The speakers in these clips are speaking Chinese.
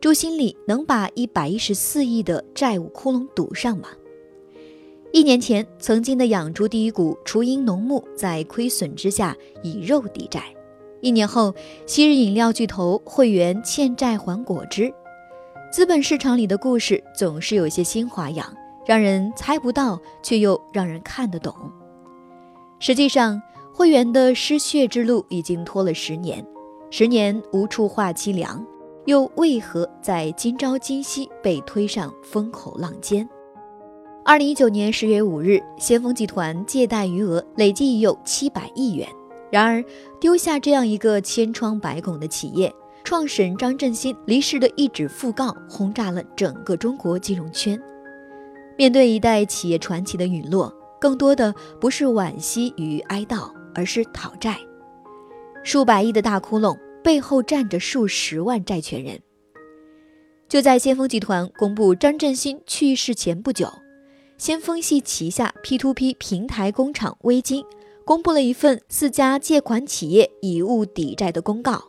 朱新礼能把一百一十四亿的债务窟窿堵上吗？一年前，曾经的养猪第一股雏鹰农牧在亏损之下以肉抵债；一年后，昔日饮料巨头汇源欠债还果汁。资本市场里的故事总是有些新花样，让人猜不到，却又让人看得懂。实际上，会员的失血之路已经拖了十年，十年无处话凄凉，又为何在今朝今夕被推上风口浪尖？二零一九年十月五日，先锋集团借贷余额累计已有七百亿元。然而，丢下这样一个千疮百孔的企业，创始人张振兴离世的一纸讣告，轰炸了整个中国金融圈。面对一代企业传奇的陨落，更多的不是惋惜与哀悼。而是讨债，数百亿的大窟窿背后站着数十万债权人。就在先锋集团公布张振兴去世前不久，先锋系旗下 P2P 平台工厂微金公布了一份四家借款企业以物抵债的公告。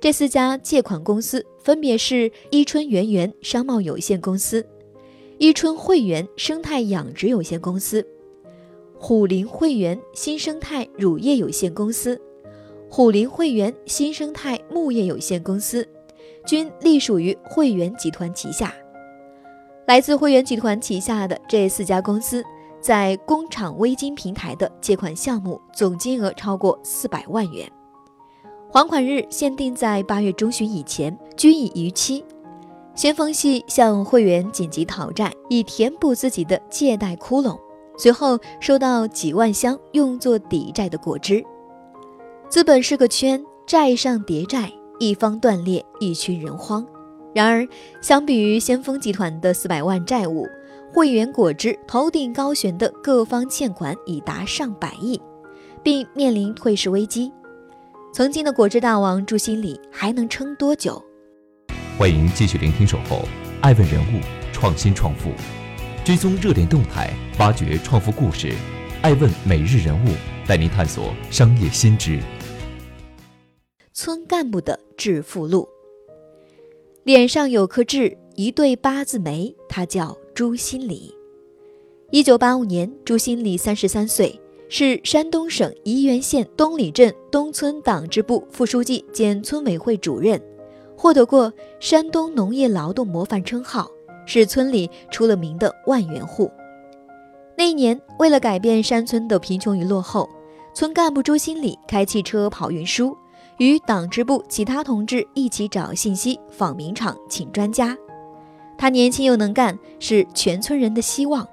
这四家借款公司分别是伊春源源商贸有限公司、伊春汇源生态养殖有限公司。虎林汇源新生态乳业有限公司、虎林汇源新生态牧业有限公司，均隶属于汇源集团旗下。来自汇源集团旗下的这四家公司，在工厂微金平台的借款项目总金额超过四百万元，还款日限定在八月中旬以前，均已逾期。先锋系向会员紧急讨债，以填补自己的借贷窟窿。随后收到几万箱用作抵债的果汁，资本是个圈，债上叠债，一方断裂，一群人慌。然而，相比于先锋集团的四百万债务，汇源果汁头顶高悬的各方欠款已达上百亿，并面临退市危机。曾经的果汁大王朱新礼还能撑多久？欢迎继续聆听《守候》，爱问人物，创新创富。追踪热点动态，挖掘创富故事，爱问每日人物带您探索商业新知。村干部的致富路，脸上有颗痣，一对八字眉，他叫朱新礼。一九八五年，朱新礼三十三岁，是山东省沂源县东里镇东村党支部副书记兼村委会主任，获得过山东农业劳动模范称号。是村里出了名的万元户。那一年，为了改变山村的贫穷与落后，村干部朱新礼开汽车跑运输，与党支部其他同志一起找信息、访民厂、请专家。他年轻又能干，是全村人的希望。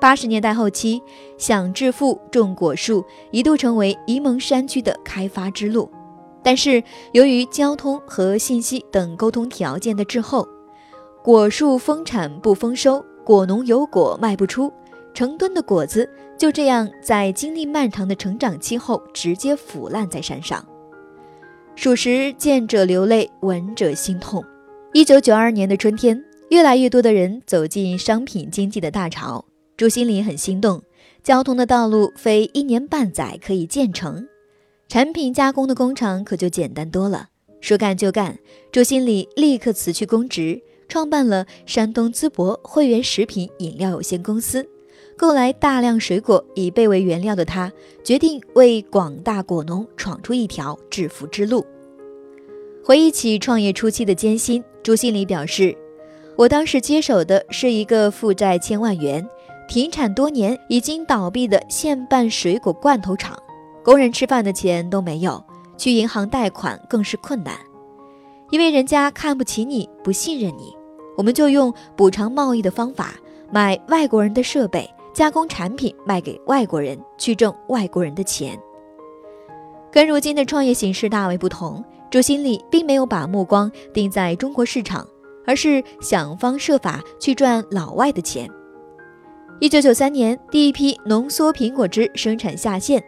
八十年代后期，想致富种果树一度成为沂蒙山区的开发之路，但是由于交通和信息等沟通条件的滞后。果树丰产不丰收，果农有果卖不出，成吨的果子就这样在经历漫长的成长期后直接腐烂在山上。属实见者流泪，闻者心痛。一九九二年的春天，越来越多的人走进商品经济的大潮，朱新礼很心动。交通的道路非一年半载可以建成，产品加工的工厂可就简单多了。说干就干，朱新礼立刻辞去公职。创办了山东淄博汇源食品饮料有限公司，购来大量水果以备为原料的他，决定为广大果农闯出一条致富之路。回忆起创业初期的艰辛，朱新礼表示：“我当时接手的是一个负债千万元、停产多年、已经倒闭的现办水果罐头厂，工人吃饭的钱都没有，去银行贷款更是困难，因为人家看不起你，不信任你。”我们就用补偿贸易的方法买外国人的设备，加工产品卖给外国人，去挣外国人的钱。跟如今的创业形势大为不同，朱新礼并没有把目光定在中国市场，而是想方设法去赚老外的钱。一九九三年，第一批浓缩苹果汁生产下线，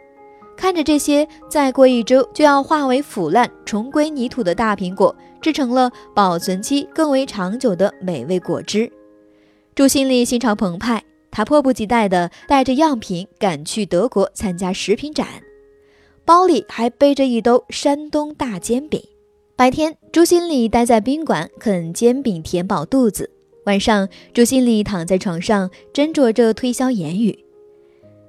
看着这些再过一周就要化为腐烂、重归泥土的大苹果，制成了保存期更为长久的美味果汁。朱新礼心潮澎湃，他迫不及待地带着样品赶去德国参加食品展，包里还背着一兜山东大煎饼。白天，朱新礼待在宾馆啃煎饼填饱肚子。晚上，朱新礼躺在床上斟酌着推销言语。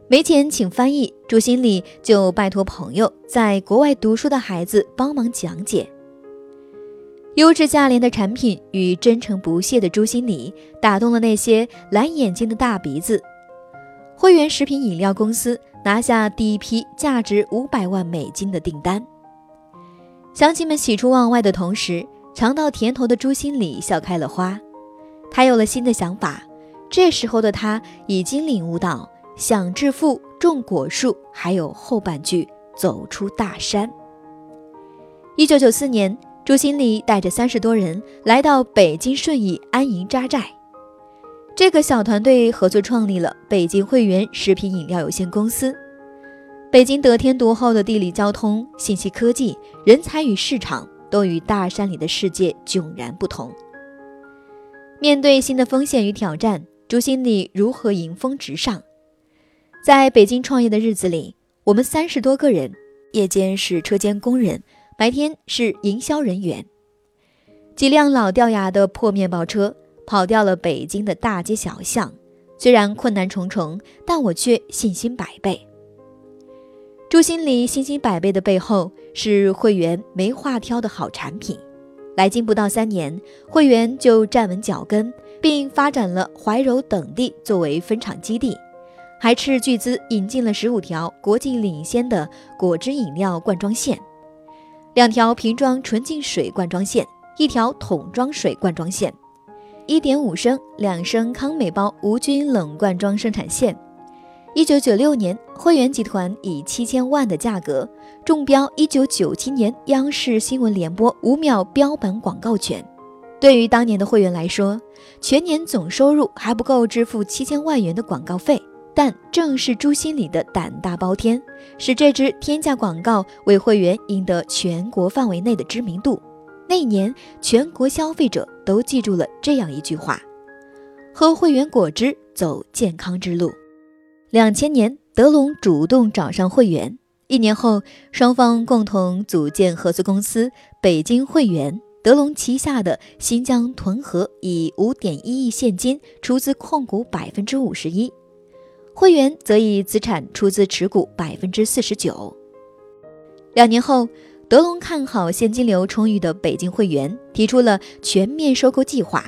没钱请翻译，朱新礼就拜托朋友在国外读书的孩子帮忙讲解。优质价廉的产品与真诚不懈的朱新礼打动了那些蓝眼睛的大鼻子。汇源食品饮料公司拿下第一批价值五百万美金的订单。乡亲们喜出望外的同时，尝到甜头的朱新礼笑开了花。他有了新的想法，这时候的他已经领悟到“想致富，种果树”，还有后半句“走出大山”。一九九四年，朱新礼带着三十多人来到北京顺义安营扎寨。这个小团队合作创立了北京汇源食品饮料有限公司。北京得天独厚的地理、交通、信息科技、人才与市场，都与大山里的世界迥然不同。面对新的风险与挑战，朱新礼如何迎风直上？在北京创业的日子里，我们三十多个人，夜间是车间工人，白天是营销人员。几辆老掉牙的破面包车跑掉了北京的大街小巷，虽然困难重重，但我却信心百倍。朱新礼信心百倍的背后，是会员没话挑的好产品。来京不到三年，会员就站稳脚跟，并发展了怀柔等地作为分厂基地，还斥巨资引进了十五条国际领先的果汁饮料灌装线，两条瓶装纯净水灌装线，一条桶装水灌装线，一点五升、两升康美包无菌冷灌装生产线。一九九六年，汇源集团以七千万的价格中标一九九七年央视新闻联播五秒标本广告权。对于当年的汇源来说，全年总收入还不够支付七千万元的广告费。但正是朱新礼的胆大包天，使这支天价广告为会员赢得全国范围内的知名度。那一年，全国消费者都记住了这样一句话：喝会员果汁，走健康之路。两千年，德龙主动找上会员。一年后，双方共同组建合资公司北京汇源。德龙旗下的新疆屯河以五点一亿现金出资控股百分之五十一，会员则以资产出资持股百分之四十九。两年后，德龙看好现金流充裕的北京汇源，提出了全面收购计划。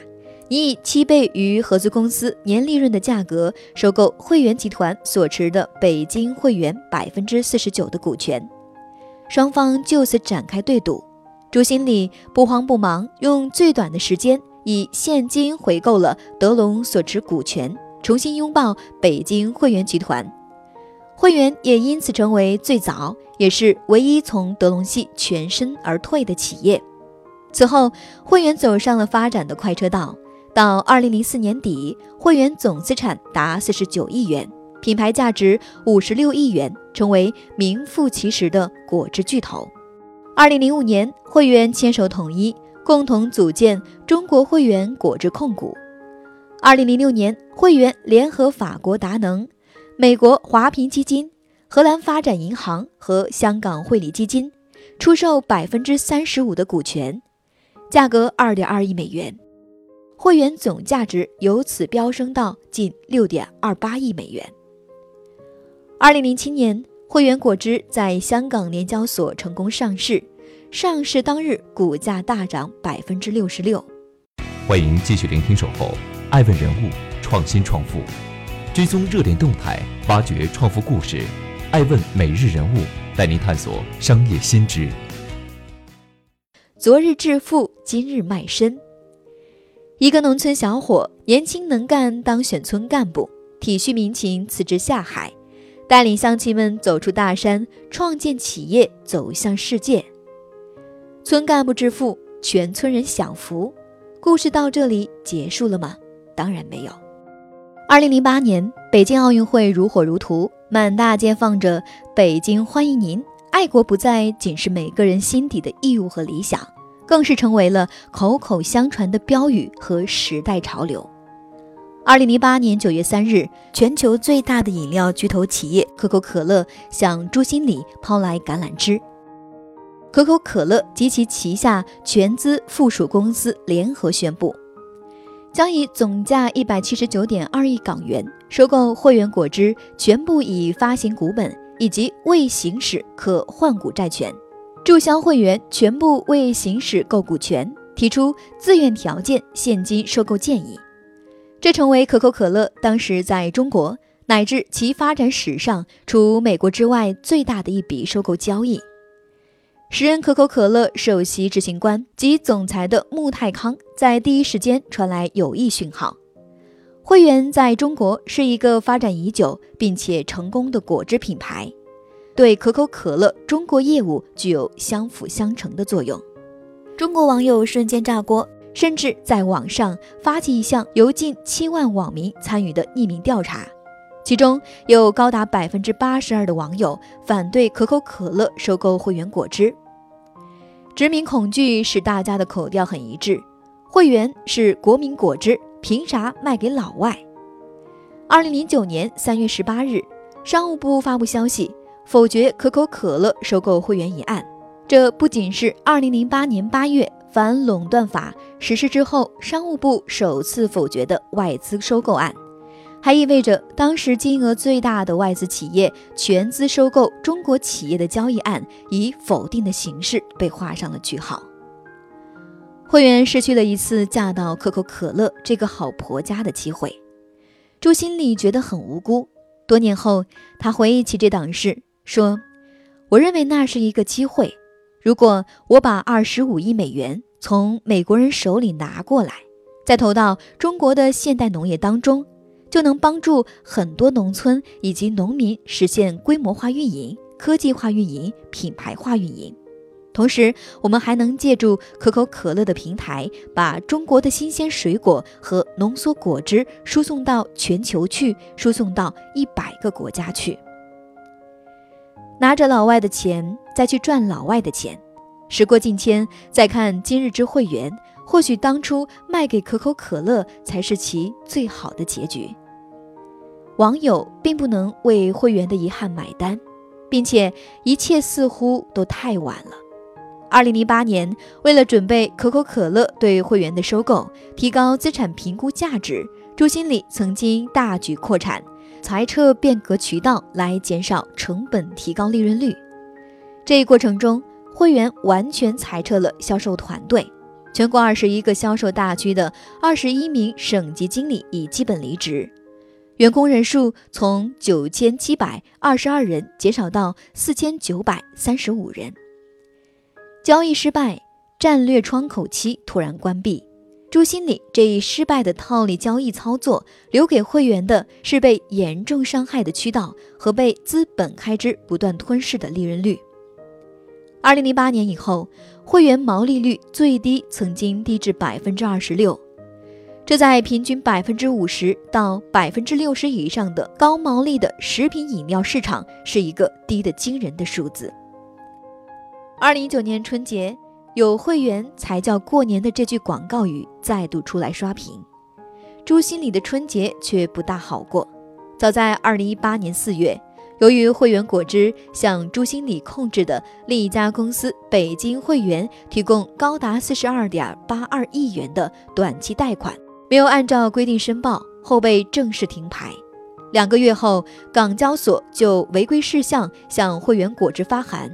拟以七倍于合资公司年利润的价格收购汇源集团所持的北京汇源百分之四十九的股权，双方就此展开对赌。朱新礼不慌不忙，用最短的时间以现金回购了德龙所持股权，重新拥抱北京汇源集团。汇源也因此成为最早也是唯一从德龙系全身而退的企业。此后，汇源走上了发展的快车道。到二零零四年底，汇源总资产达四十九亿元，品牌价值五十六亿元，成为名副其实的果汁巨头。二零零五年，汇源牵手统一，共同组建中国汇源果汁控股。二零零六年，汇源联合法国达能、美国华平基金、荷兰发展银行和香港汇理基金，出售百分之三十五的股权，价格二点二亿美元。汇源总价值由此飙升到近六点二八亿美元。二零零七年，汇源果汁在香港联交所成功上市，上市当日股价大涨百分之六十六。欢迎继续聆听《守候爱问人物创新创富》，追踪热点动态，挖掘创富故事。爱问每日人物带您探索商业新知。昨日致富，今日卖身。一个农村小伙，年轻能干，当选村干部，体恤民情，辞职下海，带领乡亲们走出大山，创建企业，走向世界。村干部致富，全村人享福，故事到这里结束了吗？当然没有。二零零八年北京奥运会如火如荼，满大街放着“北京欢迎您”，爱国不再仅是每个人心底的义务和理想，更是成为了口口相传的标语和时代潮流。二零零八年九月三日，全球最大的饮料巨头企业可口可乐向朱新礼抛来橄榄枝。可口可乐及其旗下全资附属公司联合宣布，将以总价一百七十九点二亿港元收购汇源果汁全部已发行股本以及未行使可换股债权，注销会员全部未行使购股权，提出自愿条件现金收购建议。这成为可口可乐当时在中国乃至其发展史上除美国之外最大的一笔收购交易。时任可口可乐首席执行官及总裁的穆泰康在第一时间传来有益讯号。汇源在中国是一个发展已久并且成功的果汁品牌，对可口可乐中国业务具有相辅相成的作用。中国网友瞬间炸锅，甚至在网上发起一项由近七万网民参与的匿名调查，其中有高达百分之八十二的网友反对可口可乐收购汇源果汁。殖民恐惧使大家的口调很一致。汇源是国民果汁，凭啥卖给老外？二零零九年三月十八日，商务部发布消息，否决可口可乐收购汇源一案。这不仅是二零零八年八月反垄断法实施之后，商务部首次否决的外资收购案。还意味着当时金额最大的外资企业全资收购中国企业的交易案以否定的形式被画上了句号。会员失去了一次嫁到可口可乐这个好婆家的机会，朱心里觉得很无辜。多年后，他回忆起这档事，说：“我认为那是一个机会。如果我把二十五亿美元从美国人手里拿过来，再投到中国的现代农业当中。”就能帮助很多农村以及农民实现规模化运营、科技化运营、品牌化运营。同时，我们还能借助可口可乐的平台，把中国的新鲜水果和浓缩果汁输送到全球去，输送到一百个国家去。拿着老外的钱，再去赚老外的钱。时过境迁，再看今日之会员，或许当初卖给可口可乐才是其最好的结局。网友并不能为会员的遗憾买单，并且一切似乎都太晚了。二零零八年，为了准备可口可乐对会员的收购，提高资产评估价值，朱新礼曾经大举扩产，裁撤变革渠道来减少成本，提高利润率。这一过程中，会员完全裁撤了销售团队，全国二十一个销售大区的二十一名省级经理已基本离职。员工人数从九千七百二十二人减少到四千九百三十五人。交易失败，战略窗口期突然关闭。朱新礼这一失败的套利交易操作，留给会员的是被严重伤害的渠道和被资本开支不断吞噬的利润率。二零零八年以后，会员毛利率最低曾经低至百分之二十六。这在平均百分之五十到百分之六十以上的高毛利的食品饮料市场，是一个低得惊人的数字。二零一九年春节，有会员才叫过年的这句广告语再度出来刷屏。朱心礼的春节却不大好过。早在二零一八年四月，由于汇源果汁向朱新礼控制的另一家公司北京汇源提供高达四十二点八二亿元的短期贷款。没有按照规定申报后被正式停牌，两个月后，港交所就违规事项向汇源果汁发函，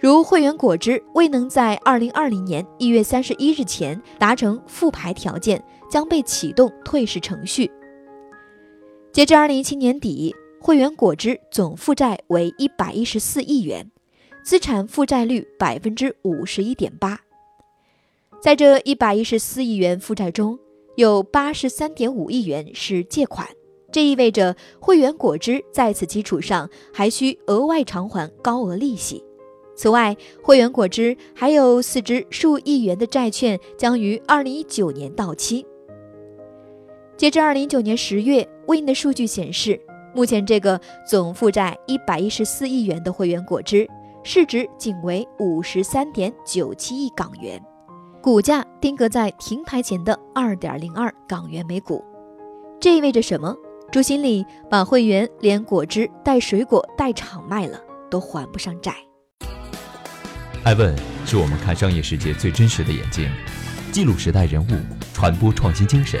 如汇源果汁未能在二零二零年一月三十一日前达成复牌条件，将被启动退市程序。截至二零一七年底，汇源果汁总负债为一百一十四亿元，资产负债率百分之五十一点八。在这一百一十四亿元负债中，有八十三点五亿元是借款，这意味着汇源果汁在此基础上还需额外偿还高额利息。此外，汇源果汁还有四只数亿元的债券将于二零一九年到期。截至二零一九年十月，，Win 的数据显示，目前这个总负债一百一十四亿元的汇源果汁，市值仅为五十三点九七亿港元，股价定格在停牌前的二点零二港元每股。这意味着什么？朱新礼把汇源连果汁带水果带厂卖了，都还不上债。艾问是我们看商业世界最真实的眼睛，记录时代人物，传播创新精神，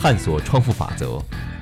探索创富法则。